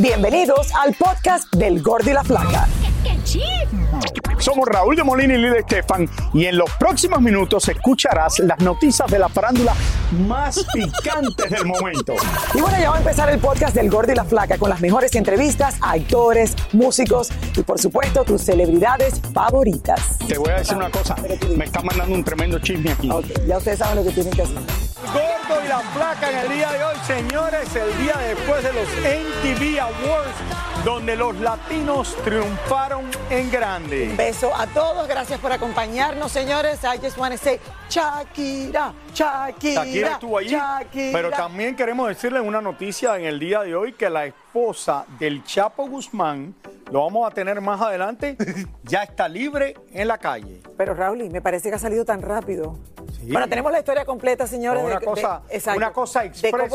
Bienvenidos al podcast del Gordi y la Flaca. Somos Raúl de Molina y Lidia Estefan y en los próximos minutos escucharás las noticias de la farándula más picantes del momento. Y bueno, ya va a empezar el podcast del Gordi y la Flaca con las mejores entrevistas a actores, músicos y por supuesto tus celebridades favoritas. Te voy a decir una cosa, me está mandando un tremendo chisme aquí. Ok, ya ustedes saben lo que tienen que hacer. Gordo y la Flaca en el día de hoy, señores, el día después de los MTV Awards, donde los latinos triunfaron en grande. Un beso a todos, gracias por acompañarnos, señores. I just want to say Shakira, Shakira. Shakira estuvo allí, Shakira. pero también queremos decirles una noticia en el día de hoy que la esposa del Chapo Guzmán, lo vamos a tener más adelante, ya está libre en la calle. Pero Raúl, me parece que ha salido tan rápido. Sí. Bueno, tenemos la historia completa, señores. una de- cosa, de- una cosa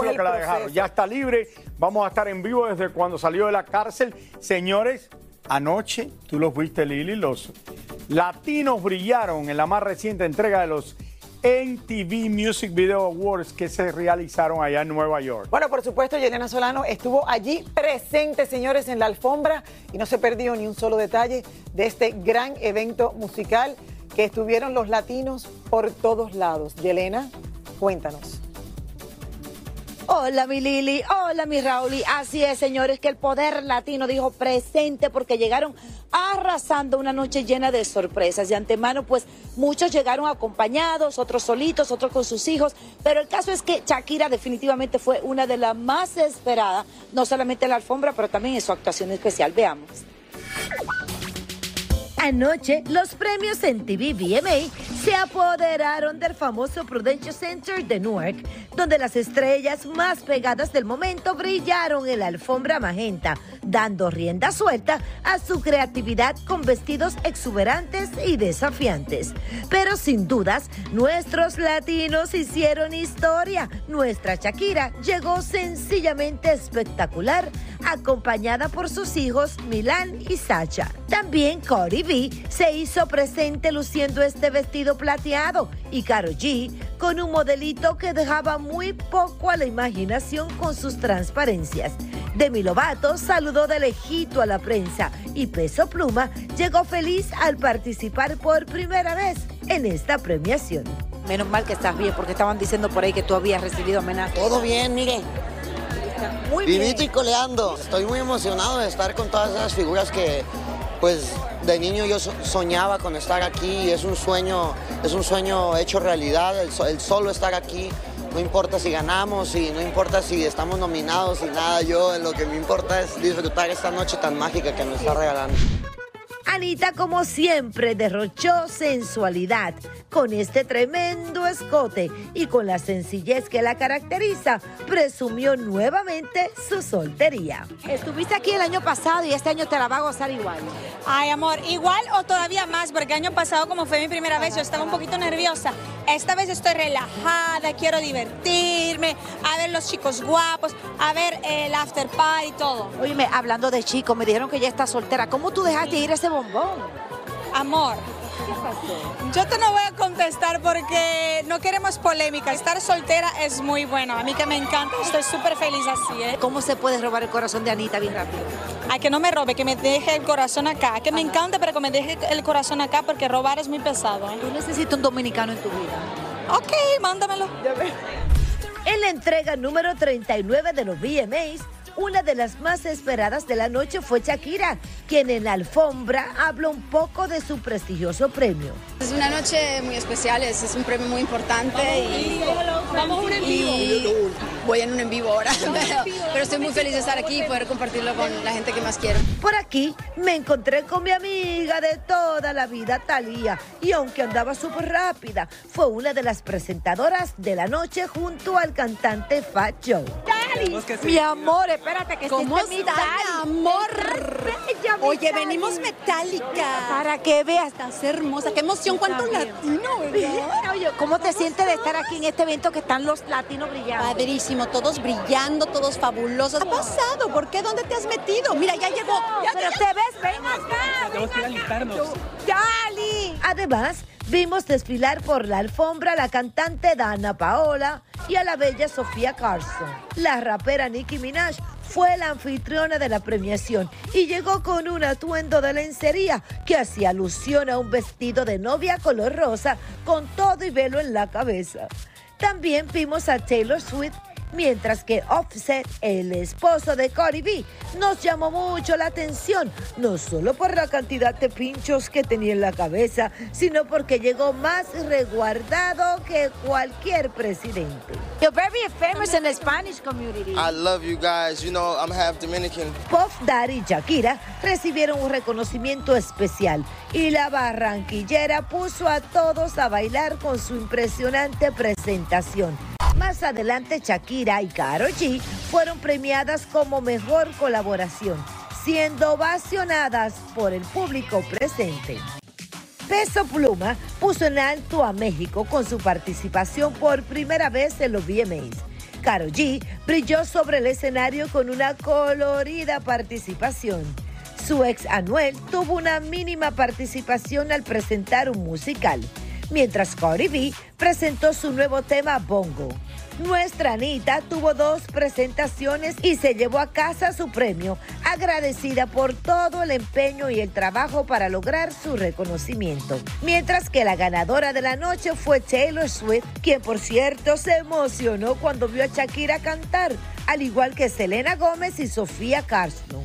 lo el que la dejaron. Ya está libre. Vamos a estar en vivo desde cuando salió de la cárcel. Señores, anoche, tú los viste, Lili, los latinos brillaron en la más reciente entrega de los MTV Music Video Awards que se realizaron allá en Nueva York. Bueno, por supuesto, Yelena Solano estuvo allí presente, señores, en la alfombra y no se perdió ni un solo detalle de este gran evento musical que estuvieron los latinos por todos lados. Yelena, cuéntanos. Hola mi Lili, hola mi Raúl. Así es, señores, que el poder latino dijo presente porque llegaron arrasando una noche llena de sorpresas. De antemano, pues muchos llegaron acompañados, otros solitos, otros con sus hijos. Pero el caso es que Shakira definitivamente fue una de las más esperadas, no solamente en la alfombra, pero también en su actuación especial. Veamos. Anoche, los premios en TV VMA se apoderaron del famoso Prudential Center de Newark, donde las estrellas más pegadas del momento brillaron en la alfombra magenta, dando rienda suelta a su creatividad con vestidos exuberantes y desafiantes. Pero sin dudas, nuestros latinos hicieron historia. Nuestra Shakira llegó sencillamente espectacular, acompañada por sus hijos Milán y Sacha. También Cody B se hizo presente luciendo este vestido plateado y Karol G con un modelito que dejaba muy poco a la imaginación con sus transparencias. Demi Lovato saludó de lejito a la prensa y Peso Pluma llegó feliz al participar por primera vez en esta premiación. Menos mal que estás bien porque estaban diciendo por ahí que tú habías recibido homenaje. Todo bien, mire. Muy bien. Vivito y coleando. Estoy muy emocionado de estar con todas esas figuras que, pues, de niño yo so- soñaba con estar aquí. Es un sueño, es un sueño hecho realidad. El, el solo estar aquí. No importa si ganamos y no importa si estamos nominados y nada. Yo lo que me importa es disfrutar esta noche tan mágica que me está regalando. Anita, como siempre, derrochó sensualidad con este tremendo escote y con la sencillez que la caracteriza, presumió nuevamente su soltería. Estuviste aquí el año pasado y este año te la va a gozar igual. Ay, amor, igual o todavía más, porque el año pasado, como fue mi primera vez, yo estaba un poquito nerviosa. Esta vez estoy relajada, quiero divertirme, a ver los chicos guapos, a ver el after party y todo. Óyeme, hablando de chico, me dijeron que ya está soltera. ¿Cómo tú dejaste ir ese bombón? Amor, yo te no voy a contestar porque no queremos polémica. Estar soltera es muy bueno. A mí que me encanta, estoy súper feliz así, ¿eh? ¿Cómo se puede robar el corazón de Anita bien rápido? A que no me robe, que me deje el corazón acá. Que me encanta, pero que me deje el corazón acá porque robar es muy pesado, ¿eh? Tú necesitas un dominicano en tu vida. Ok, mándamelo. En la entrega número 39 de los VMAs, una de las más esperadas de la noche fue Shakira, quien en la alfombra habló un poco de su prestigioso premio. Es una noche muy especial, es, es un premio muy importante y, y voy en un en vivo ahora, pero, pero estoy muy feliz de estar aquí y poder compartirlo con la gente que más quiero. Por aquí me encontré con mi amiga de toda la vida, Talía, y aunque andaba súper rápida, fue una de las presentadoras de la noche junto al cantante Fat Joe. Mi amor, espérate que ¿Cómo mi está, mi amor? Bella, mi Oye, Dali. venimos metálica. Para que veas. Estás hermosa, qué emoción, cuánto latino, ¿verdad? Oye, ¿cómo te sientes de estar aquí en este evento que están los latinos brillando? Padrísimo, todos brillando, todos fabulosos. ¿Qué ha pasado? ¿Por qué? ¿Dónde te has metido? Mira, ya llegó. Ya, Pero te ves, ven acá. Tenemos que alistarnos. Dali. Además, vimos desfilar por la alfombra a la cantante Dana Paola y a la bella Sofía Carson. La rapera Nicki Minaj fue la anfitriona de la premiación y llegó con un atuendo de lencería que hacía alusión a un vestido de novia color rosa con todo y velo en la cabeza. También vimos a Taylor Swift mientras que Offset, el esposo de Cardi B, nos llamó mucho la atención, no solo por la cantidad de pinchos que tenía en la cabeza, sino porque llegó más resguardado que cualquier presidente. You're very famous in the Spanish community. I love you guys. You know, I'm half Dominican. Puff Daddy y Shakira recibieron un reconocimiento especial y la barranquillera puso a todos a bailar con su impresionante presentación. Más adelante, Shakira y Karol G fueron premiadas como mejor colaboración, siendo ovacionadas por el público presente. Peso Pluma puso en alto a México con su participación por primera vez en los VMAs. Karol G brilló sobre el escenario con una colorida participación. Su ex Anuel tuvo una mínima participación al presentar un musical mientras Cardi B presentó su nuevo tema Bongo. Nuestra Anita tuvo dos presentaciones y se llevó a casa su premio, agradecida por todo el empeño y el trabajo para lograr su reconocimiento. Mientras que la ganadora de la noche fue Taylor Swift, quien por cierto se emocionó cuando vio a Shakira cantar, al igual que Selena Gómez y Sofía Carson.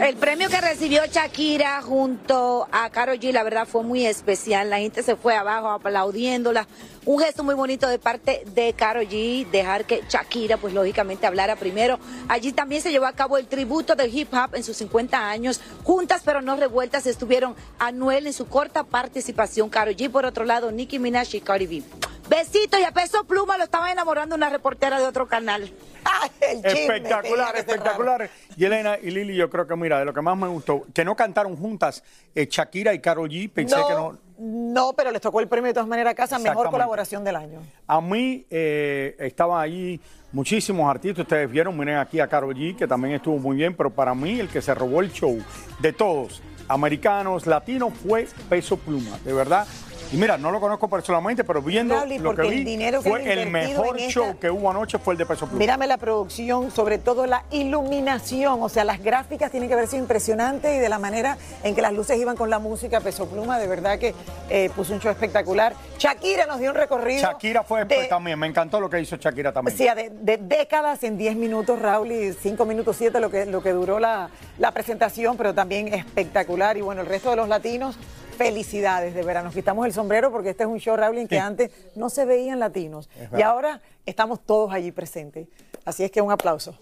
El premio que recibió Shakira junto a Karol G, la verdad fue muy especial. La gente se fue abajo aplaudiéndola. Un gesto muy bonito de parte de Karol G, dejar que Shakira, pues lógicamente, hablara primero. Allí también se llevó a cabo el tributo del hip hop en sus 50 años. Juntas pero no revueltas estuvieron Anuel en su corta participación. Karol G, por otro lado, Nicki Minaj y Cardi B. Besitos y a peso pluma lo estaba enamorando una reportera de otro canal. espectacular, espectacular. Y Elena y Lili, yo creo que, mira, de lo que más me gustó, que no cantaron juntas eh, Shakira y Karol G, pensé que no. No, pero les tocó el premio de todas maneras a casa, mejor colaboración del año. A mí eh, estaban allí muchísimos artistas, ustedes vieron, miren aquí a Karol G, que también estuvo muy bien, pero para mí el que se robó el show de todos, americanos, latinos, fue Peso Pluma, de verdad. Y mira, no lo conozco personalmente, pero viendo lo que vi, fue el mejor show que hubo anoche fue el de Peso Pluma. Mírame la producción, sobre todo la iluminación, o sea, las gráficas tienen que verse impresionantes y de la manera en que las luces iban con la música Peso Pluma, de verdad que eh, puso un show espectacular. Shakira nos dio un recorrido. Shakira fue también, me encantó lo que hizo Shakira también. Sí, de, décadas en 10 minutos, Raúl, y 5 minutos 7 lo que, lo que duró la, la presentación, pero también espectacular. Y bueno, el resto de los latinos felicidades, de verdad. Nos quitamos el sombrero porque este es un show, Raúl, en que antes no se veían latinos. Y ahora estamos todos allí presentes. Así es que un aplauso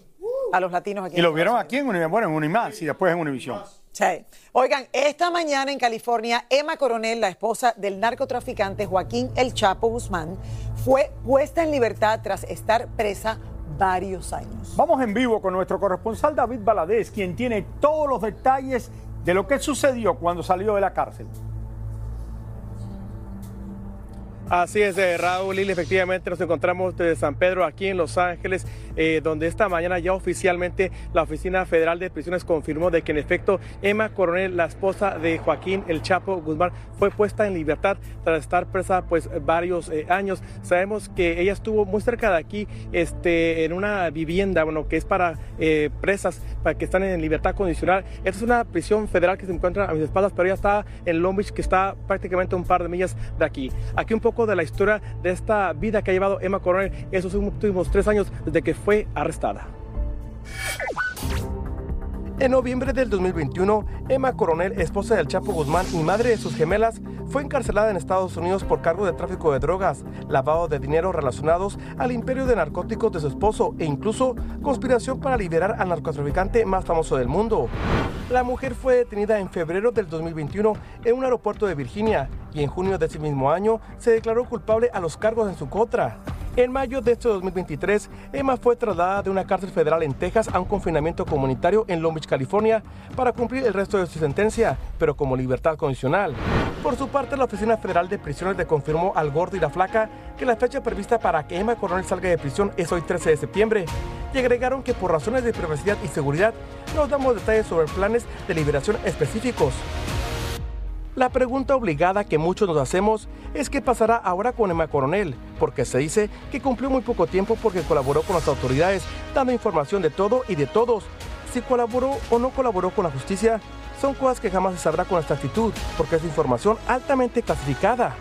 a los latinos aquí. Y lo vieron aquí en Univisión, bueno, en Unimás y después en Univisión. Sí. Oigan, esta mañana en California, Emma Coronel, la esposa del narcotraficante Joaquín El Chapo Guzmán, fue puesta en libertad tras estar presa varios años. Vamos en vivo con nuestro corresponsal David Baladés, quien tiene todos los detalles de lo que sucedió cuando salió de la cárcel. Así es, eh, Raúl Lili, efectivamente nos encontramos desde San Pedro aquí en Los Ángeles, eh, donde esta mañana ya oficialmente la Oficina Federal de Prisiones confirmó de que en efecto Emma Coronel, la esposa de Joaquín El Chapo Guzmán, fue puesta en libertad tras estar presa pues varios eh, años. Sabemos que ella estuvo muy cerca de aquí, este, en una vivienda, bueno, que es para presas, para que están en libertad condicional. Esta es una prisión federal que se encuentra a mis espaldas, pero ella está en Long Beach, que está prácticamente un par de millas de aquí. Aquí un de la historia de esta vida que ha llevado Emma Coronel esos últimos tres años desde que fue arrestada. En noviembre del 2021, Emma Coronel, esposa del Chapo Guzmán y madre de sus gemelas, fue encarcelada en Estados Unidos por cargo de tráfico de drogas, lavado de dinero relacionados al imperio de narcóticos de su esposo e incluso conspiración para liberar al narcotraficante más famoso del mundo. La mujer fue detenida en febrero del 2021 en un aeropuerto de Virginia y en junio de ese mismo año se declaró culpable a los cargos en su contra. En mayo de este 2023, Emma fue trasladada de una cárcel federal en Texas a un confinamiento comunitario en Long Beach, California, para cumplir el resto de su sentencia, pero como libertad condicional. Por su parte, la Oficina Federal de Prisiones le confirmó al gordo y la flaca que la fecha prevista para que Emma Coronel salga de prisión es hoy 13 de septiembre y agregaron que por razones de privacidad y seguridad nos damos detalles sobre planes de liberación específicos. La pregunta obligada que muchos nos hacemos es qué pasará ahora con Emma Coronel, porque se dice que cumplió muy poco tiempo porque colaboró con las autoridades, dando información de todo y de todos. Si colaboró o no colaboró con la justicia, son cosas que jamás se sabrá con exactitud, porque es información altamente clasificada.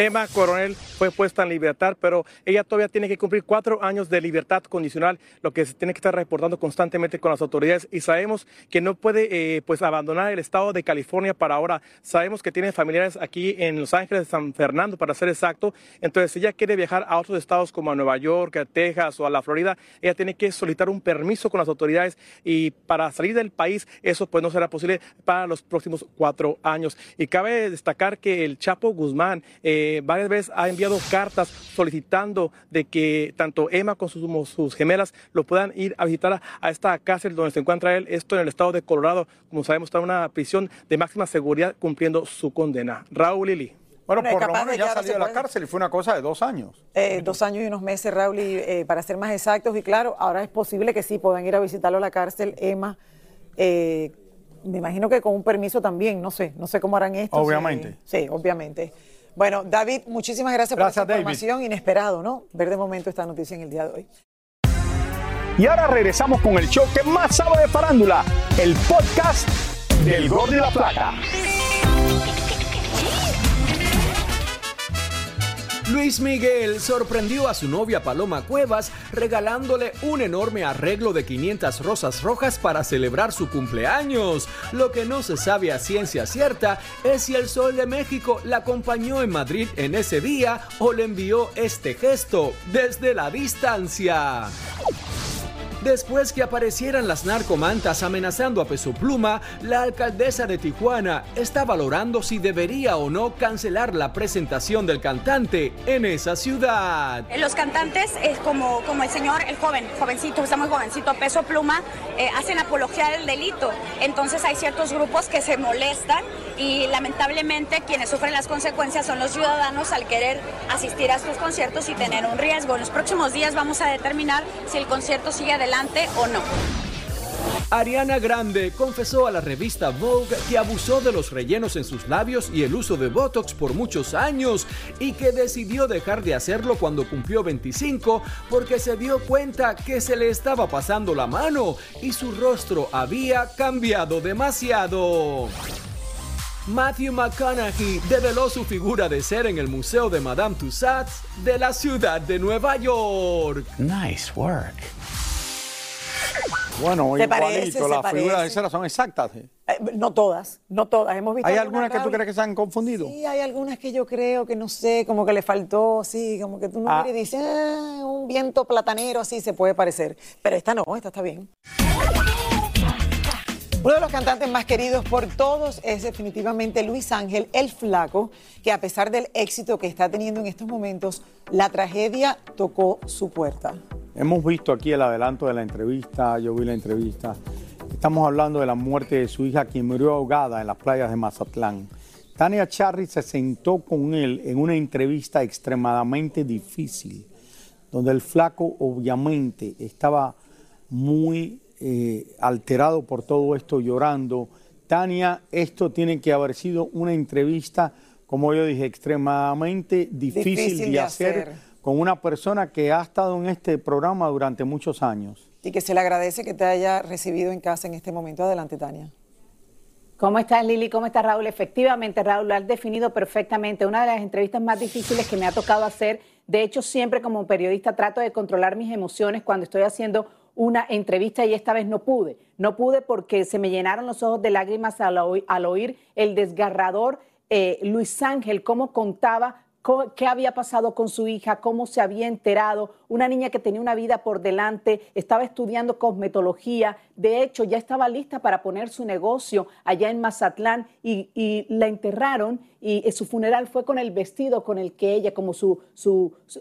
Emma Coronel fue puesta en libertad, pero ella todavía tiene que cumplir cuatro años de libertad condicional, lo que se tiene que estar reportando constantemente con las autoridades. Y sabemos que no puede eh, pues abandonar el estado de California para ahora. Sabemos que tiene familiares aquí en Los Ángeles, San Fernando, para ser exacto. Entonces, si ella quiere viajar a otros estados como a Nueva York, a Texas o a la Florida, ella tiene que solicitar un permiso con las autoridades y para salir del país eso pues no será posible para los próximos cuatro años. Y cabe destacar que el Chapo Guzmán eh, varias veces ha enviado cartas solicitando de que tanto Emma como sus, gemelas lo puedan ir a visitar a, esta cárcel donde se encuentra él, esto en el estado de Colorado, como sabemos, está en una prisión de máxima seguridad cumpliendo su condena. Raúl Lili. Bueno, por lo menos ya salió de la cárcel y fue una cosa de dos años. Eh, dos años y unos meses, Raúl, y, eh, para ser más exactos. Y claro, ahora es posible que sí puedan ir a visitarlo a la cárcel, Emma. Eh, me imagino que con un permiso también, no sé, no sé cómo harán esto. Obviamente. sí obviamente. Bueno, David, muchísimas gracias, por esta información. Inesperado, ¿no? Ver de momento esta noticia en el día de hoy. Y ahora regresamos con el show que más sabe de farándula, el podcast del Gol de la Plata. Luis Miguel sorprendió a su novia Paloma Cuevas regalándole un enorme arreglo de 500 rosas rojas para celebrar su cumpleaños. Lo que no se sabe a ciencia cierta es si el Sol de México la acompañó en Madrid en ese día o le envió este gesto desde la distancia. Después que aparecieran las narcomantas amenazando a Peso Pluma, la alcaldesa de Tijuana está valorando si debería o no cancelar la presentación del cantante en esa ciudad. Eh, los cantantes, es como, como el señor, el joven, jovencito, está muy jovencito, Peso Pluma, eh, hacen apología del delito. Entonces hay ciertos grupos que se molestan y lamentablemente quienes sufren las consecuencias son los ciudadanos al querer asistir a estos conciertos y tener un riesgo. En los próximos días vamos a determinar si el concierto sigue adelante o no. Ariana Grande confesó a la revista Vogue que abusó de los rellenos en sus labios y el uso de Botox por muchos años y que decidió dejar de hacerlo cuando cumplió 25 porque se dio cuenta que se le estaba pasando la mano y su rostro había cambiado demasiado. Matthew McConaughey develó su figura de ser en el Museo de Madame Tussauds de la ciudad de Nueva York. Nice work. Bueno, igualito, las figuras de cera son exactas. Eh, no todas, no todas. Hemos visto ¿Hay algunas, que tú crees que se han confundido? Sí, hay algunas que yo creo que no sé, como que le faltó, sí, como que tú no le dices, ah, un viento platanero así se puede parecer. Pero esta no, esta está bien. Uno de los cantantes más queridos por todos es definitivamente Luis Ángel, el flaco, que a pesar del éxito que está teniendo en estos momentos, la tragedia tocó su puerta. Hemos visto aquí el adelanto de la entrevista, yo vi la entrevista. Estamos hablando de la muerte de su hija, quien murió ahogada en las playas de Mazatlán. Tania Charry se sentó con él en una entrevista extremadamente difícil, donde el flaco obviamente estaba muy eh, alterado por todo esto, llorando. Tania, esto tiene que haber sido una entrevista, como yo dije, extremadamente difícil, de, hacer con una persona que ha estado en este programa durante muchos años. Y que se le agradece que te haya recibido en casa en este momento. Adelante, Tania. ¿Cómo estás, Lili? ¿Cómo estás, Raúl? Efectivamente, Raúl, lo has definido perfectamente. Una de las entrevistas más difíciles que me ha tocado hacer. De hecho, siempre como periodista trato de controlar mis emociones cuando estoy haciendo una entrevista y esta vez no pude. No pude porque se me llenaron los ojos de lágrimas al, oír, el desgarrador eh, Luis Ángel, cómo contaba qué había pasado con su hija, cómo se había enterado, una niña que tenía una vida por delante, estaba estudiando cosmetología, de hecho ya estaba lista para poner su negocio allá en Mazatlán y, la enterraron y eh, su funeral fue con el vestido con el que ella, como su,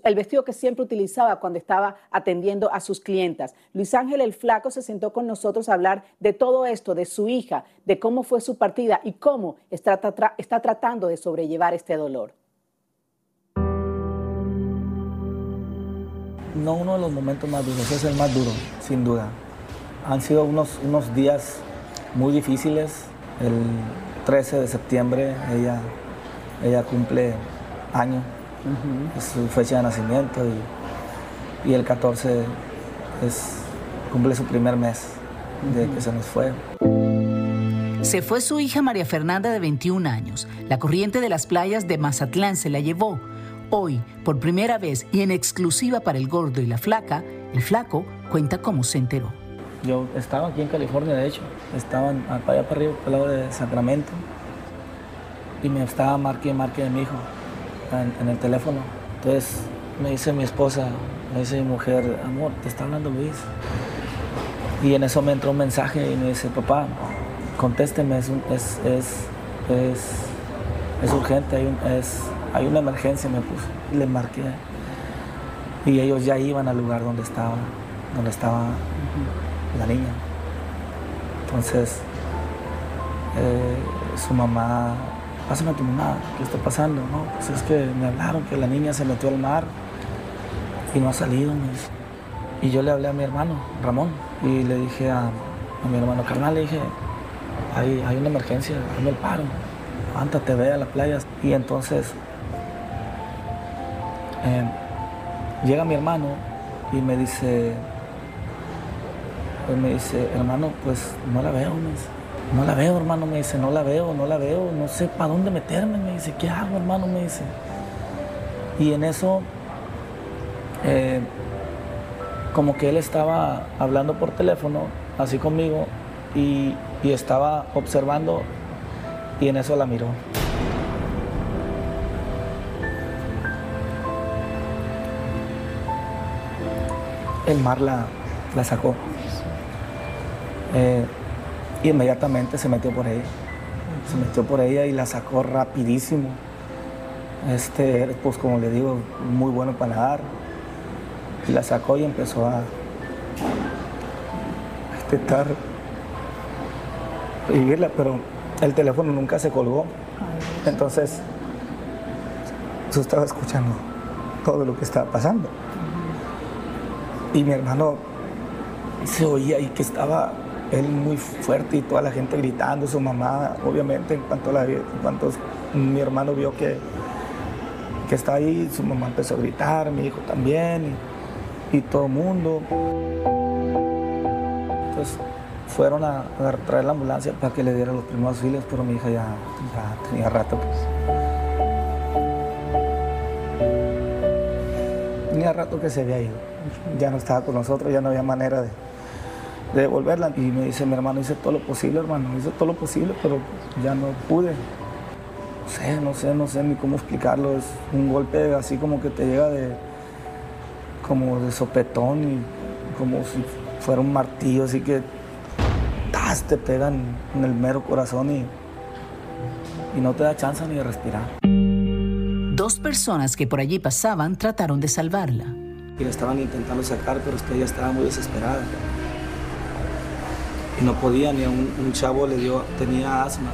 el vestido que siempre utilizaba cuando estaba atendiendo a sus clientas. Luis Ángel el Flaco se sentó con nosotros a hablar de todo esto, de su hija, de cómo fue su partida y cómo está tratando de sobrellevar este dolor. No uno de los momentos más duros, es el más duro, sin duda. Han sido unos, unos días muy difíciles. El 13 de septiembre ella, ella cumple año, es su fecha de nacimiento y, y el 14 es, cumple su primer mes de que se nos fue. Se fue su hija María Fernanda de 21 años. La corriente de las playas de Mazatlán se la llevó. Hoy, por primera vez y en exclusiva para el gordo y la flaca, el flaco cuenta cómo se enteró. Yo estaba aquí en California, de hecho, estaba allá para arriba, para el lado de Sacramento, y me estaba marque marque de mi hijo en, el teléfono. Entonces me dice mi esposa, me dice mi mujer, amor, te está hablando Luis. Y en eso me entró un mensaje y me dice, papá, contésteme, es, es, es, es, urgente, es, hay una emergencia, me puso. Y le marqué. Y ellos ya iban al lugar donde estaba, donde estaba la niña. Entonces, eh, su mamá, pásame a tu mamá, ¿qué está pasando? No, pues es que me hablaron que la niña se metió al mar y no ha salido. Y yo le hablé a mi hermano, Ramón, y le dije a, mi hermano, carnal, le dije, hay, hay una emergencia, hazme el paro, levántate, ve a la playa. Y entonces eh, llega mi hermano y me dice, pues me dice, hermano, pues no la veo. No la veo, hermano, me dice, no la veo, no la veo, no sé para dónde meterme, me dice, ¿qué hago, hermano? Me dice. Y en eso, eh, como que él estaba hablando por teléfono, así conmigo, y, y estaba observando, y en eso la miró. El mar la, la sacó. Eh, inmediatamente se metió por ella. Se metió por ella y la sacó rapidísimo. Este, pues como le digo, muy bueno para nadar. Y la sacó y empezó a, a intentar vivirla, pero el teléfono nunca se colgó. Entonces, yo estaba escuchando todo lo que estaba pasando. Y mi hermano se oía y que estaba él muy fuerte y toda la gente gritando, su mamá, obviamente, en cuanto, la, en cuanto mi hermano vio que, que está ahí, su mamá empezó a gritar, mi hijo también, y, y todo el mundo. Entonces fueron a, a traer la ambulancia para que le dieran los primeros auxilios, pero mi hija ya, ya tenía rato. Pues. Tenía rato que se había ido, ya no estaba con nosotros, ya no había manera de, de devolverla. Y me dice, mi hermano, hice todo lo posible, hermano, hice todo lo posible, pero ya no pude. No sé, no sé, no sé ni cómo explicarlo. Es un golpe así como que te llega de, como de sopetón y como si fuera un martillo, así que ¡tas! te pegan en el mero corazón y, y no te da chance ni de respirar. Dos personas que por allí pasaban trataron de salvarla. Y la estaban intentando sacar, pero es que ella estaba muy desesperada. Y no podía, ni a un, chavo le dio, tenía asma.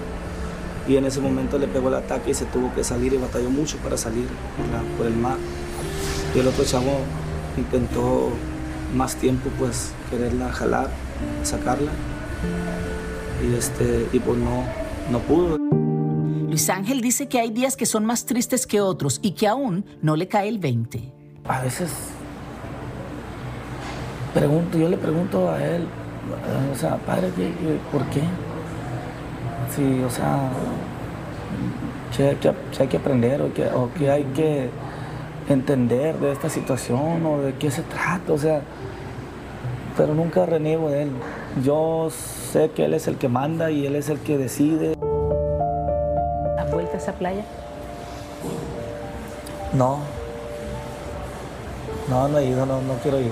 Y en ese momento le pegó el ataque y se tuvo que salir y batalló mucho para salir por, por el mar. Y el otro chavo intentó más tiempo pues quererla jalar, sacarla. Y, este, y pues no, no pudo. Luis Ángel dice que hay días que son más tristes que otros y que aún no le cae el 20. A veces pregunto, yo le pregunto a él, o sea, padre, ¿qué- qué- ¿por qué? Sí, o sea, ¿qué, hay que- hay que aprender o qué, o qué hay que entender de esta situación o de qué se trata? O sea, pero nunca reniego de él. Yo sé que él es el que manda y él es el que decide. Playa? No. No, no he ido, no, no quiero ir.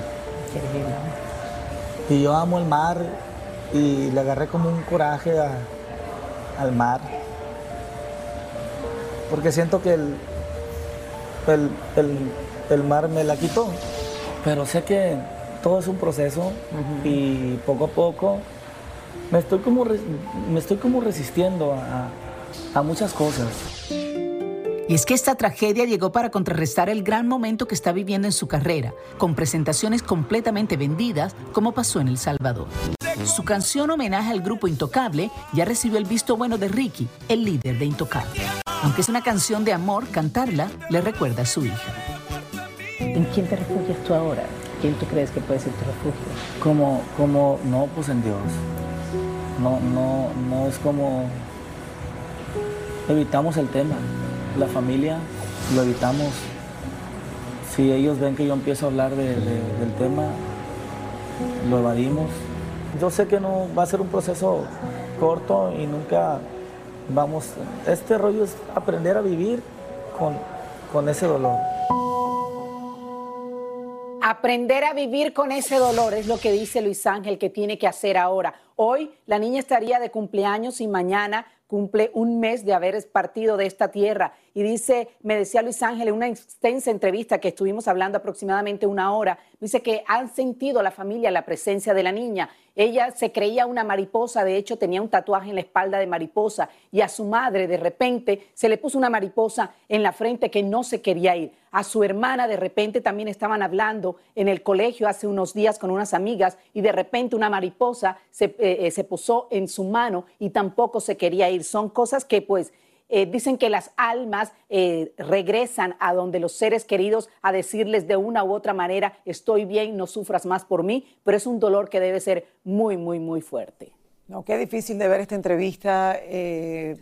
¿Quieres ir? no? Y yo amo el mar y le agarré como un coraje a- al mar. Porque siento que el, el, el- el mar me la quitó. Pero sé que todo es un proceso y poco a poco me estoy como, me estoy como resistiendo a, a muchas cosas. Y es que esta tragedia llegó para contrarrestar el gran momento que está viviendo en su carrera, con presentaciones completamente vendidas, como pasó en El Salvador. Su canción homenaje al grupo Intocable ya recibió el visto bueno de Ricky, el líder de Intocable. Aunque es una canción de amor, cantarla le recuerda a su hija. ¿En quién te refugias tú ahora? ¿Quién tú crees que puede ser tu refugio? Como, como, no, pues en Dios. No, no, no es como evitamos el tema. La familia lo evitamos. Si ellos ven que yo empiezo a hablar del tema, lo evadimos. Yo sé que no va a ser un proceso corto y nunca vamos. Este rollo es aprender a vivir con, con ese dolor. Aprender a vivir con ese dolor es lo que dice Luis Ángel que tiene que hacer ahora. Hoy la niña estaría de cumpleaños y mañana cumple un mes de haber partido de esta tierra. Y dice, me decía Luis Ángel en una extensa entrevista que estuvimos hablando aproximadamente una hora, dice que han sentido la familia la presencia de la niña. Ella se creía una mariposa, de hecho tenía un tatuaje en la espalda de mariposa y a su madre de repente se le puso una mariposa en la frente que no se quería ir. A su hermana de repente también estaban hablando en el colegio hace unos días con unas amigas y de repente una mariposa se, eh, eh, se posó en su mano y tampoco se quería ir. Son cosas que pues eh, dicen que las almas regresan a donde los seres queridos a decirles de una u otra manera, estoy bien, no sufras más por mí, pero es un dolor que debe ser muy, muy, muy fuerte. No, qué difícil de ver esta entrevista,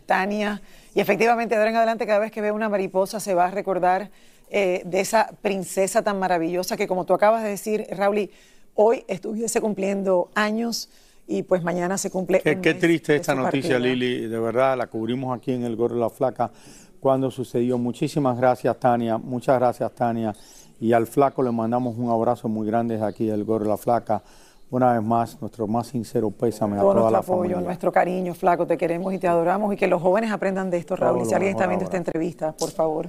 Tania. Y efectivamente, de ahora en adelante, cada vez que veo una mariposa se va a recordar de esa princesa tan maravillosa que, como tú acabas de decir, Raúl, hoy estuviese cumpliendo años y pues mañana se cumple. Qué, qué triste esta noticia, Lili, de verdad, la cubrimos aquí en el Gorro de la Flaca cuando sucedió. Muchísimas gracias, Tania, muchas gracias, Tania. Y al Flaco le mandamos un abrazo muy grande desde aquí del Gorro de la Flaca. Una vez más, nuestro más sincero pésame a toda la apoyo, familia. nuestro cariño, Flaco, te queremos y te adoramos y que los jóvenes aprendan de esto, Raúl. Y si alguien está viendo esta entrevista, por favor.